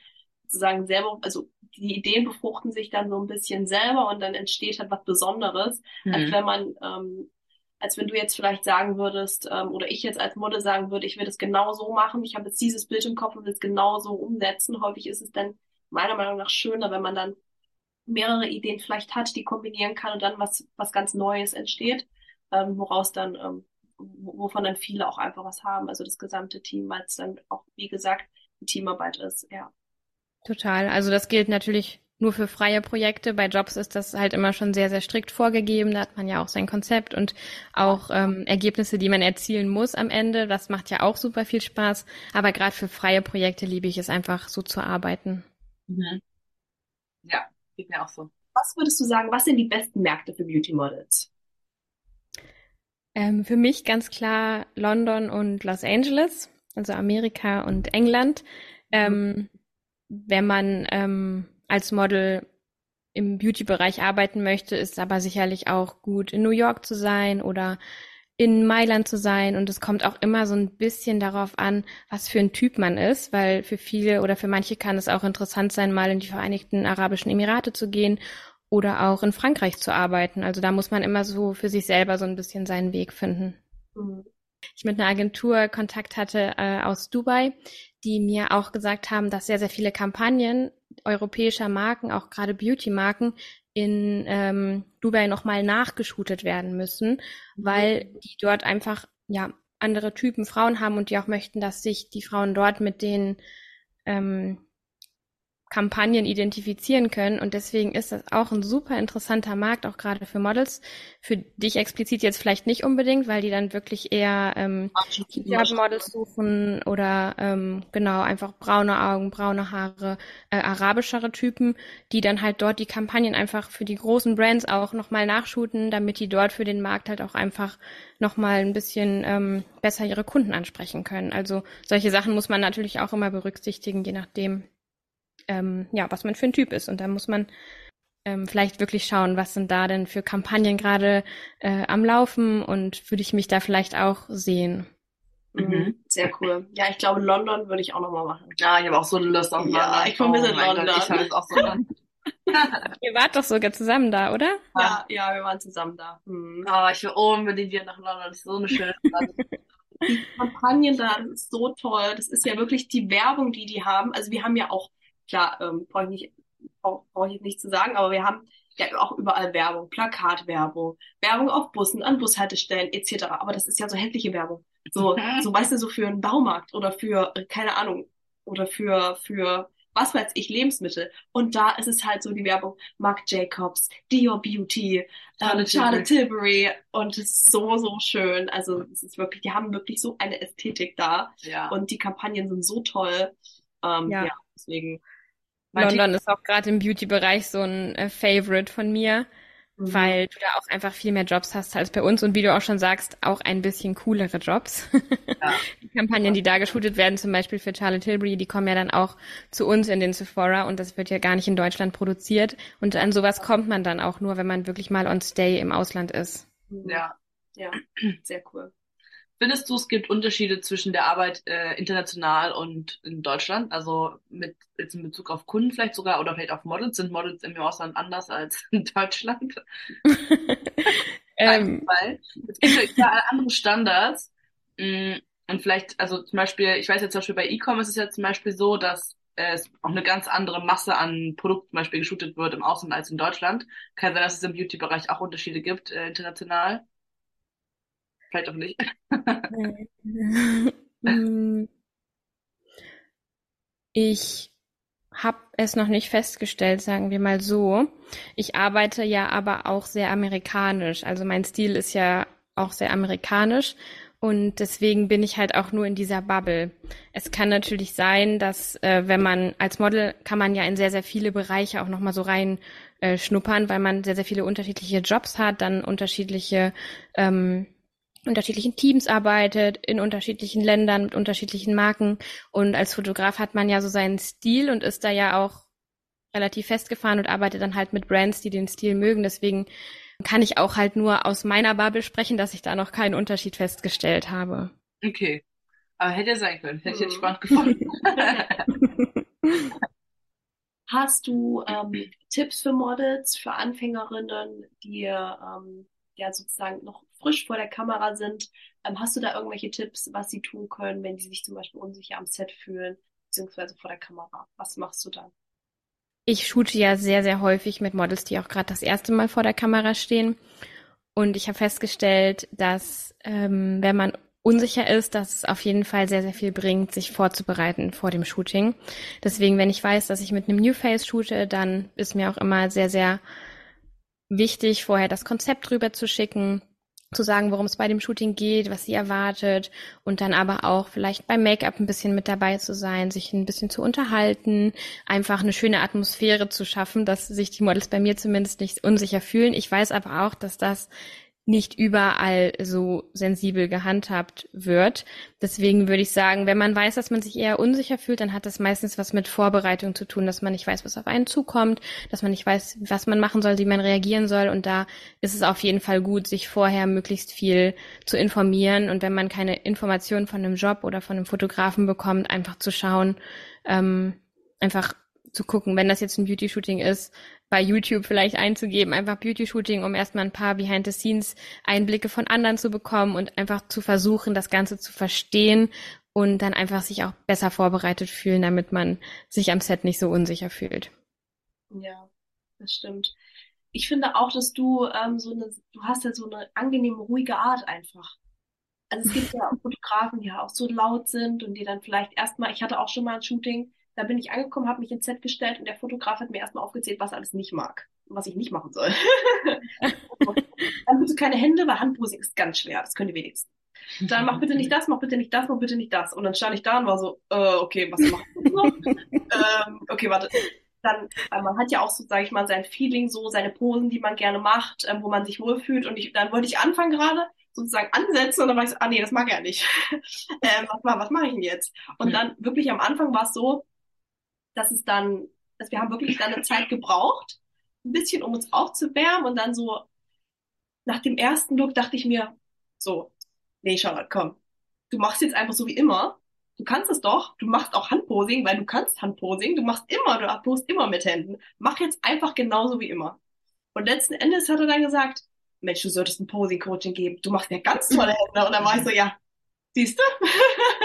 sozusagen selber, also die Ideen befruchten sich dann so ein bisschen selber und dann entsteht halt was Besonderes, mhm. als wenn man, ähm, als wenn du jetzt vielleicht sagen würdest, ähm, oder ich jetzt als Model sagen würde, ich will das genau so machen, ich habe jetzt dieses Bild im Kopf und will es genau so umsetzen. Häufig ist es dann meiner Meinung nach schöner, wenn man dann mehrere Ideen vielleicht hat, die kombinieren kann und dann was, was ganz Neues entsteht, ähm, woraus dann ähm, wovon dann viele auch einfach was haben, also das gesamte Team, weil es dann auch, wie gesagt, Teamarbeit ist, ja. Total. Also das gilt natürlich nur für freie Projekte. Bei Jobs ist das halt immer schon sehr, sehr strikt vorgegeben. Da hat man ja auch sein Konzept und auch ähm, Ergebnisse, die man erzielen muss am Ende. Das macht ja auch super viel Spaß. Aber gerade für freie Projekte liebe ich es einfach so zu arbeiten. Mhm. Ja, geht mir auch so. Was würdest du sagen, was sind die besten Märkte für Beauty Models? Ähm, für mich ganz klar London und Los Angeles, also Amerika und England. Ähm, wenn man ähm, als Model im Beauty-Bereich arbeiten möchte, ist aber sicherlich auch gut, in New York zu sein oder in Mailand zu sein. Und es kommt auch immer so ein bisschen darauf an, was für ein Typ man ist, weil für viele oder für manche kann es auch interessant sein, mal in die Vereinigten Arabischen Emirate zu gehen oder auch in Frankreich zu arbeiten. Also da muss man immer so für sich selber so ein bisschen seinen Weg finden. Mhm. Ich mit einer Agentur Kontakt hatte äh, aus Dubai, die mir auch gesagt haben, dass sehr, sehr viele Kampagnen europäischer Marken, auch gerade Beauty-Marken, in ähm, Dubai nochmal nachgeschootet werden müssen, weil mhm. die dort einfach ja andere Typen Frauen haben und die auch möchten, dass sich die Frauen dort mit den ähm, Kampagnen identifizieren können. Und deswegen ist das auch ein super interessanter Markt, auch gerade für Models. Für dich explizit jetzt vielleicht nicht unbedingt, weil die dann wirklich eher ähm, Models suchen oder ähm, genau einfach braune Augen, braune Haare, äh, arabischere Typen, die dann halt dort die Kampagnen einfach für die großen Brands auch nochmal nachschuten, damit die dort für den Markt halt auch einfach nochmal ein bisschen ähm, besser ihre Kunden ansprechen können. Also solche Sachen muss man natürlich auch immer berücksichtigen, je nachdem, ähm, ja, was man für ein Typ ist. Und da muss man ähm, vielleicht wirklich schauen, was sind da denn für Kampagnen gerade äh, am Laufen und würde ich mich da vielleicht auch sehen. Mhm. Sehr cool. Ja, ich glaube, London würde ich auch nochmal machen. Ja, ich habe auch so Lust auf London. Ja, ich vermisse oh London. Gott, ich habe jetzt auch so. [LAUGHS] Ihr wart doch sogar zusammen da, oder? Ja, ja, wir waren zusammen da. Mhm. Oh, ich will unbedingt wieder nach London. Das ist so eine schöne Stadt. Die Kampagnen da, das ist so toll. Das ist ja wirklich die Werbung, die die haben. Also wir haben ja auch, klar, ähm, brauche ich nicht, brauche brauch ich jetzt nicht zu sagen, aber wir haben ja auch überall Werbung, Plakatwerbung, Werbung auf Bussen, an Bushaltestellen etc. Aber das ist ja so hässliche Werbung. So, [LAUGHS] so weißt du, so für einen Baumarkt oder für, keine Ahnung, oder für, für, was weiß ich, Lebensmittel. Und da ist es halt so die Werbung, Marc Jacobs, Dior Beauty, ähm, Charlotte Charlotte Tilbury. Und es ist so, so schön. Also, es ist wirklich, die haben wirklich so eine Ästhetik da. Ja. Und die Kampagnen sind so toll. Ähm, Ja. ja. deswegen. London ist auch gerade im Beauty-Bereich so ein äh, Favorite von mir, Mhm. weil du da auch einfach viel mehr Jobs hast als bei uns und wie du auch schon sagst, auch ein bisschen coolere Jobs. [LAUGHS] Ja. Die Kampagnen, die da geshootet werden, zum Beispiel für Charlotte Tilbury, die kommen ja dann auch zu uns in den Sephora und das wird ja gar nicht in Deutschland produziert. Und an sowas kommt man dann auch nur, wenn man wirklich mal on stay im Ausland ist. Ja. Ja, sehr cool. Findest du, es gibt Unterschiede zwischen der Arbeit äh, international und in Deutschland? Also mit jetzt in Bezug auf Kunden vielleicht sogar oder vielleicht auf Models? Sind Models im Ausland anders als in Deutschland? [LAUGHS] Ähm, Weil es gibt ja andere Standards. Mm, Und vielleicht, also zum Beispiel, ich weiß jetzt zum Beispiel bei E-Commerce ist es ja zum Beispiel so, dass es auch eine ganz andere Masse an Produkten zum Beispiel geshootet wird im Ausland als in Deutschland. Kann sein, dass es im Beauty-Bereich auch Unterschiede gibt, äh, international. Vielleicht auch nicht. [LAUGHS] Mm. Ich habe es noch nicht festgestellt, sagen wir mal so. Ich arbeite ja aber auch sehr amerikanisch. Also mein Stil ist ja auch sehr amerikanisch und deswegen bin ich halt auch nur in dieser Bubble. Es kann natürlich sein, dass äh, wenn man als Model kann man ja in sehr sehr viele Bereiche auch noch mal so rein äh, schnuppern, weil man sehr sehr viele unterschiedliche Jobs hat, dann unterschiedliche ähm, unterschiedlichen Teams arbeitet, in unterschiedlichen Ländern mit unterschiedlichen Marken. Und als Fotograf hat man ja so seinen Stil und ist da ja auch relativ festgefahren und arbeitet dann halt mit Brands, die den Stil mögen. Deswegen kann ich auch halt nur aus meiner Bubble sprechen, dass ich da noch keinen Unterschied festgestellt habe. Okay. Aber hätte ja sein können. Hätte ich jetzt Mhm. spannend gefunden. [LAUGHS] Hast du ähm, Tipps für Models, für Anfängerinnen, die ähm, ja sozusagen noch frisch vor der Kamera sind? Ähm, hast du da irgendwelche Tipps, was sie tun können, wenn sie sich zum Beispiel unsicher am Set fühlen, beziehungsweise vor der Kamera? Was machst du dann? Ich shoote ja sehr, sehr häufig mit Models, die auch gerade das erste Mal vor der Kamera stehen. Und ich habe festgestellt, dass ähm, wenn man unsicher ist, dass es auf jeden Fall sehr, sehr viel bringt, sich vorzubereiten vor dem Shooting. Deswegen, wenn ich weiß, dass ich mit einem New Face shoote, dann ist mir auch immer sehr, sehr wichtig, vorher das Konzept rüber zu schicken, zu sagen, worum es bei dem Shooting geht, was sie erwartet und dann aber auch vielleicht beim Make-up ein bisschen mit dabei zu sein, sich ein bisschen zu unterhalten, einfach eine schöne Atmosphäre zu schaffen, dass sich die Models bei mir zumindest nicht unsicher fühlen. Ich weiß aber auch, dass das nicht überall so sensibel gehandhabt wird. Deswegen würde ich sagen, wenn man weiß, dass man sich eher unsicher fühlt, dann hat das meistens was mit Vorbereitung zu tun, dass man nicht weiß, was auf einen zukommt, dass man nicht weiß, was man machen soll, wie man reagieren soll. Und da ist es auf jeden Fall gut, sich vorher möglichst viel zu informieren. Und wenn man keine Informationen von einem Job oder von einem Fotografen bekommt, einfach zu schauen, ähm, einfach zu gucken, wenn das jetzt ein Beauty-Shooting ist, bei YouTube vielleicht einzugeben, einfach Beauty-Shooting, um erstmal ein paar Behind-the-Scenes-Einblicke von anderen zu bekommen und einfach zu versuchen, das Ganze zu verstehen und dann einfach sich auch besser vorbereitet fühlen, damit man sich am Set nicht so unsicher fühlt. Ja, das stimmt. Ich finde auch, dass du ähm, so eine, du hast ja so eine angenehme, ruhige Art einfach. Also es gibt ja auch Fotografen, die auch so laut sind und die dann vielleicht erstmal, ich hatte auch schon mal ein Shooting, da bin ich angekommen, habe mich ins Set gestellt und der Fotograf hat mir erstmal aufgezählt, was er alles nicht mag und was ich nicht machen soll. [LAUGHS] dann bitte keine Hände, weil Handposing ist ganz schwer, das können die wenigsten. Dann mach bitte nicht das, mach bitte nicht das, mach bitte nicht das. Und dann stand ich da und war so, äh, okay, was macht man noch? [LAUGHS] ähm, okay, warte. Dann, äh, man hat ja auch so, sage ich mal, sein Feeling, so seine Posen, die man gerne macht, ähm, wo man sich wohlfühlt. Und ich, dann wollte ich anfangen gerade, sozusagen ansetzen und dann war ich so, ah nee, das mag er nicht. [LAUGHS] ähm, was was mache ich denn jetzt? Und dann wirklich am Anfang war es so, dass es dann, dass wir haben wirklich dann eine Zeit gebraucht, ein bisschen, um uns aufzuwärmen und dann so nach dem ersten Look dachte ich mir, so, nee, Charlotte, komm, du machst jetzt einfach so wie immer. Du kannst es doch, du machst auch Handposing, weil du kannst Handposing, du machst immer, du posst immer mit Händen. Mach jetzt einfach genauso wie immer. Und letzten Endes hat er dann gesagt, Mensch, du solltest ein Posing-Coaching geben. Du machst ja ganz tolle Hände. Und dann war ich so, ja, siehst du?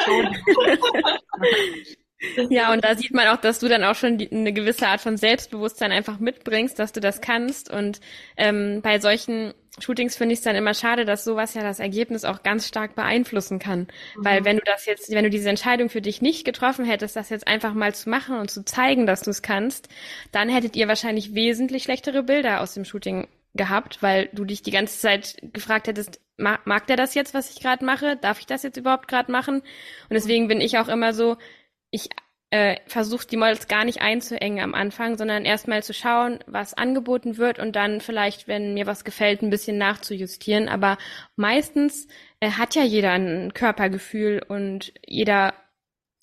[LAUGHS] Ja, und da sieht man auch, dass du dann auch schon die, eine gewisse Art von Selbstbewusstsein einfach mitbringst, dass du das kannst. Und ähm, bei solchen Shootings finde ich es dann immer schade, dass sowas ja das Ergebnis auch ganz stark beeinflussen kann. Mhm. Weil wenn du das jetzt, wenn du diese Entscheidung für dich nicht getroffen hättest, das jetzt einfach mal zu machen und zu zeigen, dass du es kannst, dann hättet ihr wahrscheinlich wesentlich schlechtere Bilder aus dem Shooting gehabt, weil du dich die ganze Zeit gefragt hättest, mag, mag der das jetzt, was ich gerade mache? Darf ich das jetzt überhaupt gerade machen? Und deswegen bin ich auch immer so, ich äh, versuche die Models gar nicht einzuengen am Anfang, sondern erstmal zu schauen, was angeboten wird und dann vielleicht, wenn mir was gefällt, ein bisschen nachzujustieren. Aber meistens äh, hat ja jeder ein Körpergefühl und jeder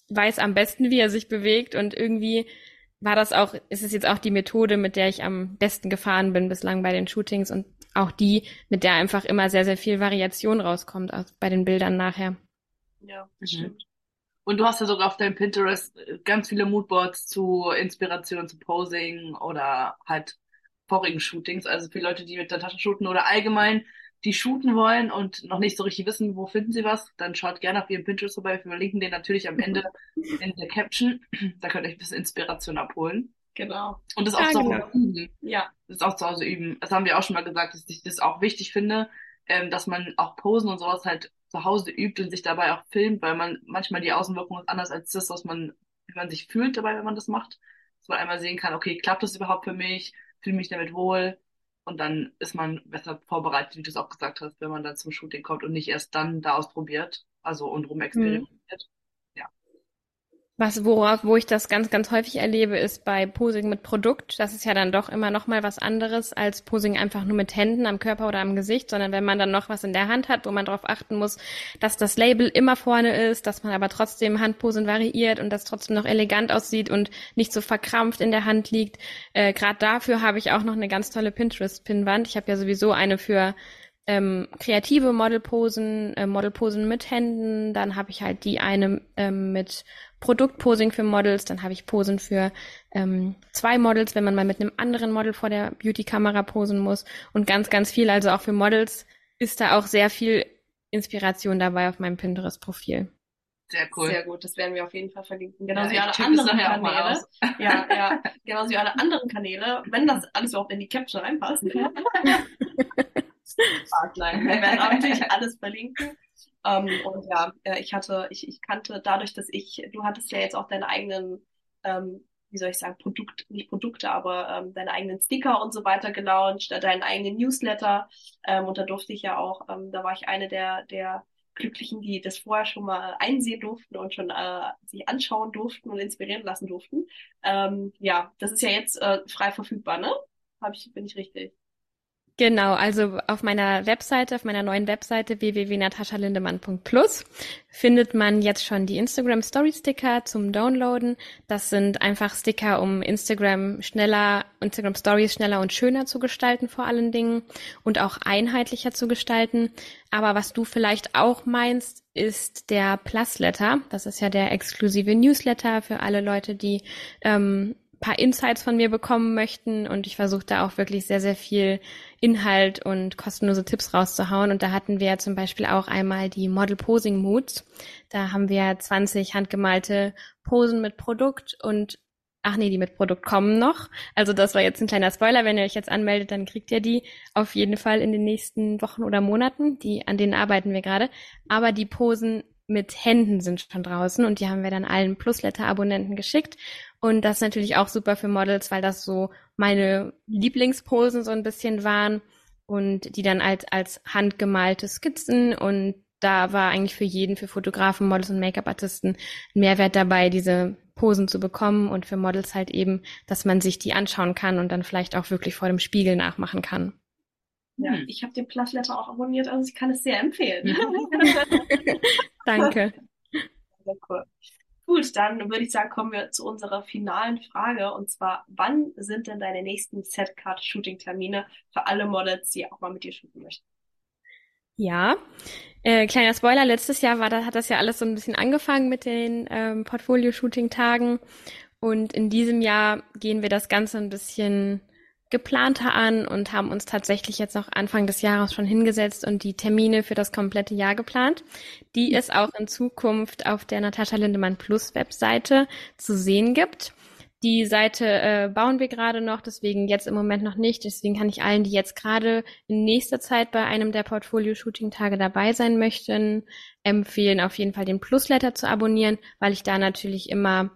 weiß am besten, wie er sich bewegt und irgendwie war das auch, ist es jetzt auch die Methode, mit der ich am besten gefahren bin bislang bei den Shootings und auch die, mit der einfach immer sehr, sehr viel Variation rauskommt aus, bei den Bildern nachher. Ja, das mhm. stimmt. Und du hast ja sogar auf deinem Pinterest äh, ganz viele Moodboards zu Inspiration, zu Posing oder halt vorigen Shootings. Also für Leute, die mit der Tasche shooten oder allgemein, die shooten wollen und noch nicht so richtig wissen, wo finden sie was, dann schaut gerne auf ihrem Pinterest vorbei. Wir verlinken den natürlich am Ende [LAUGHS] in der Caption. Da könnt ihr euch ein bisschen Inspiration abholen. Genau. Und das auch ja, zu Hause genau. üben. Ja. Das ist auch zu Hause üben. Das haben wir auch schon mal gesagt, dass ich das auch wichtig finde, ähm, dass man auch Posen und sowas halt zu Hause übt und sich dabei auch filmt, weil man manchmal die Außenwirkung ist anders als das, was man, wie man sich fühlt dabei, wenn man das macht. Dass man einmal sehen kann, okay, klappt das überhaupt für mich? Fühle mich damit wohl? Und dann ist man besser vorbereitet, wie du es auch gesagt hast, wenn man dann zum Shooting kommt und nicht erst dann da ausprobiert, also und rumexperimentiert. Mhm. Was, worauf, wo ich das ganz, ganz häufig erlebe, ist bei Posing mit Produkt. Das ist ja dann doch immer noch mal was anderes als Posing einfach nur mit Händen am Körper oder am Gesicht, sondern wenn man dann noch was in der Hand hat, wo man darauf achten muss, dass das Label immer vorne ist, dass man aber trotzdem Handposen variiert und das trotzdem noch elegant aussieht und nicht so verkrampft in der Hand liegt. Äh, Gerade dafür habe ich auch noch eine ganz tolle Pinterest-Pinwand. Ich habe ja sowieso eine für ähm, kreative Modelposen, äh, Modelposen mit Händen, dann habe ich halt die eine ähm, mit Produktposing für Models, dann habe ich Posen für ähm, zwei Models, wenn man mal mit einem anderen Model vor der Beauty-Kamera posen muss und ganz, ganz viel. Also auch für Models ist da auch sehr viel Inspiration dabei auf meinem Pinterest-Profil. Sehr cool. Sehr gut, das werden wir auf jeden Fall verlinken. Genauso ja, wie alle anderen Kanäle. [LAUGHS] Ja, ja, genauso wie alle anderen Kanäle, wenn das alles überhaupt in die Caption reinpasst. [LAUGHS] wir werden natürlich alles verlinken. Ähm, und ja, äh, ich hatte, ich, ich kannte dadurch, dass ich, du hattest ja jetzt auch deine eigenen, ähm, wie soll ich sagen, Produkt, nicht Produkte, aber ähm, deine eigenen Sticker und so weiter gelauncht, äh, deinen eigenen Newsletter. Ähm, und da durfte ich ja auch, ähm, da war ich eine der, der Glücklichen, die das vorher schon mal einsehen durften und schon äh, sich anschauen durften und inspirieren lassen durften. Ähm, ja, das ist ja jetzt äh, frei verfügbar, ne? Hab ich, bin ich richtig? Genau, also auf meiner Webseite, auf meiner neuen Webseite www.nataschalindemann.plus findet man jetzt schon die Instagram Story Sticker zum Downloaden. Das sind einfach Sticker, um Instagram schneller, Instagram Stories schneller und schöner zu gestalten vor allen Dingen und auch einheitlicher zu gestalten. Aber was du vielleicht auch meinst, ist der Plus Letter. Das ist ja der exklusive Newsletter für alle Leute, die ähm, paar Insights von mir bekommen möchten und ich versuche da auch wirklich sehr, sehr viel Inhalt und kostenlose Tipps rauszuhauen. Und da hatten wir zum Beispiel auch einmal die Model Posing Moods. Da haben wir 20 handgemalte Posen mit Produkt und Ach nee, die mit Produkt kommen noch. Also das war jetzt ein kleiner Spoiler. Wenn ihr euch jetzt anmeldet, dann kriegt ihr die auf jeden Fall in den nächsten Wochen oder Monaten. Die, an denen arbeiten wir gerade. Aber die Posen mit Händen sind schon draußen und die haben wir dann allen Plusletter-Abonnenten geschickt. Und das ist natürlich auch super für Models, weil das so meine Lieblingsposen so ein bisschen waren und die dann als, als handgemalte Skizzen und da war eigentlich für jeden, für Fotografen, Models und Make-up-Artisten ein Mehrwert dabei, diese Posen zu bekommen und für Models halt eben, dass man sich die anschauen kann und dann vielleicht auch wirklich vor dem Spiegel nachmachen kann. Ja, hm. ich habe den Plattletter auch abonniert, also ich kann es sehr empfehlen. [LAUGHS] Danke. Sehr cool. Gut, dann würde ich sagen, kommen wir zu unserer finalen Frage. Und zwar, wann sind denn deine nächsten Setcard-Shooting-Termine für alle Models, die auch mal mit dir shooten möchten? Ja, äh, kleiner Spoiler, letztes Jahr war da, hat das ja alles so ein bisschen angefangen mit den ähm, Portfolio-Shooting-Tagen. Und in diesem Jahr gehen wir das Ganze ein bisschen geplanter an und haben uns tatsächlich jetzt noch Anfang des Jahres schon hingesetzt und die Termine für das komplette Jahr geplant, die es auch in Zukunft auf der Natascha Lindemann Plus Webseite zu sehen gibt. Die Seite äh, bauen wir gerade noch, deswegen jetzt im Moment noch nicht. Deswegen kann ich allen, die jetzt gerade in nächster Zeit bei einem der Portfolio-Shooting-Tage dabei sein möchten, empfehlen, auf jeden Fall den Plusletter zu abonnieren, weil ich da natürlich immer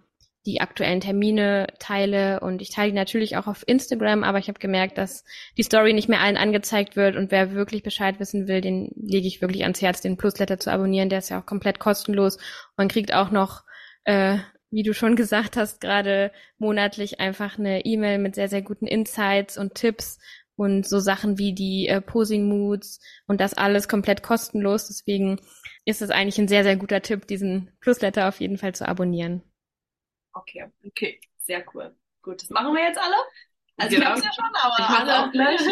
die aktuellen Termine teile und ich teile die natürlich auch auf Instagram, aber ich habe gemerkt, dass die Story nicht mehr allen angezeigt wird und wer wirklich Bescheid wissen will, den lege ich wirklich ans Herz, den Plusletter zu abonnieren. Der ist ja auch komplett kostenlos. Man kriegt auch noch äh, wie du schon [LAUGHS] gesagt hast, gerade monatlich einfach eine E-Mail mit sehr, sehr guten Insights und Tipps und so Sachen wie die äh, Posing Moods und das alles komplett kostenlos. Deswegen ist es eigentlich ein sehr, sehr guter Tipp, diesen Plusletter auf jeden Fall zu abonnieren. Okay, okay, sehr cool. Gut, das machen wir jetzt alle. Also genau. ich hab's ja schon, aber ich mach's auch gleich. [LAUGHS]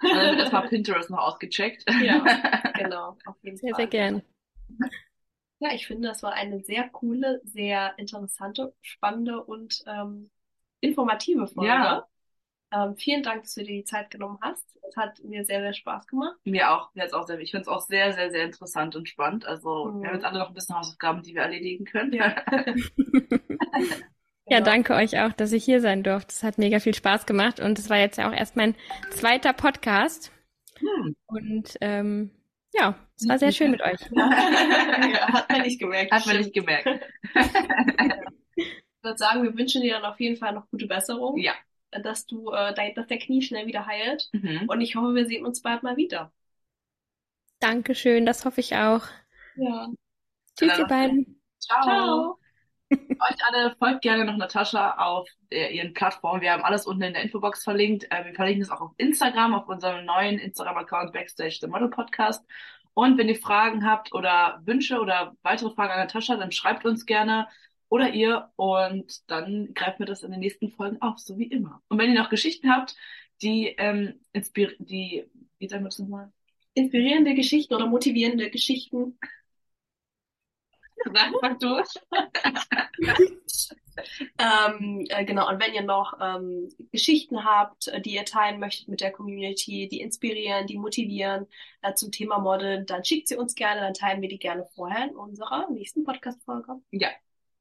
also erstmal Pinterest noch ausgecheckt. Ja, [LAUGHS] genau, auf jeden sehr, Fall. Sehr, sehr gern. Ja, ich finde, das war eine sehr coole, sehr interessante, spannende und ähm, informative Folge. Ja. Ähm, vielen Dank, dass du dir die Zeit genommen hast. Es hat mir sehr, sehr Spaß gemacht. Mir auch. Mir hat's auch sehr, ich finde es auch sehr, sehr, sehr interessant und spannend. Also mhm. wir haben jetzt alle noch ein bisschen Hausaufgaben, die wir erledigen können. Ja. [LAUGHS] Ja, danke euch auch, dass ich hier sein durfte. Es hat mega viel Spaß gemacht und es war jetzt ja auch erst mein zweiter Podcast. Hm. Und ähm, ja, es war sehr schön mit euch. [LAUGHS] ja, hat man nicht gemerkt. Hat man nicht gemerkt. [LAUGHS] ich würde sagen, wir wünschen dir dann auf jeden Fall noch gute Besserung. Ja. Dass du, äh, dass der Knie schnell wieder heilt. Mhm. Und ich hoffe, wir sehen uns bald mal wieder. Dankeschön, das hoffe ich auch. Ja. Tschüss, ihr beiden. Ciao. Ciao. [LAUGHS] Euch alle folgt gerne noch Natascha auf der, ihren Plattformen. Wir haben alles unten in der Infobox verlinkt. Äh, wir verlinken es auch auf Instagram, auf unserem neuen Instagram-Account Backstage the Model Podcast. Und wenn ihr Fragen habt oder Wünsche oder weitere Fragen an Natascha, dann schreibt uns gerne oder ihr und dann greifen wir das in den nächsten Folgen auf, so wie immer. Und wenn ihr noch Geschichten habt, die ähm, inspir die, wie sagen wir das nochmal? Inspirierende Geschichten oder motivierende Geschichten [LAUGHS] Sag du. [LAUGHS] ähm, äh, genau, und wenn ihr noch ähm, Geschichten habt, die ihr teilen möchtet mit der Community, die inspirieren, die motivieren äh, zum Thema Modeln, dann schickt sie uns gerne, dann teilen wir die gerne vorher in unserer nächsten Podcast-Folge. Ja,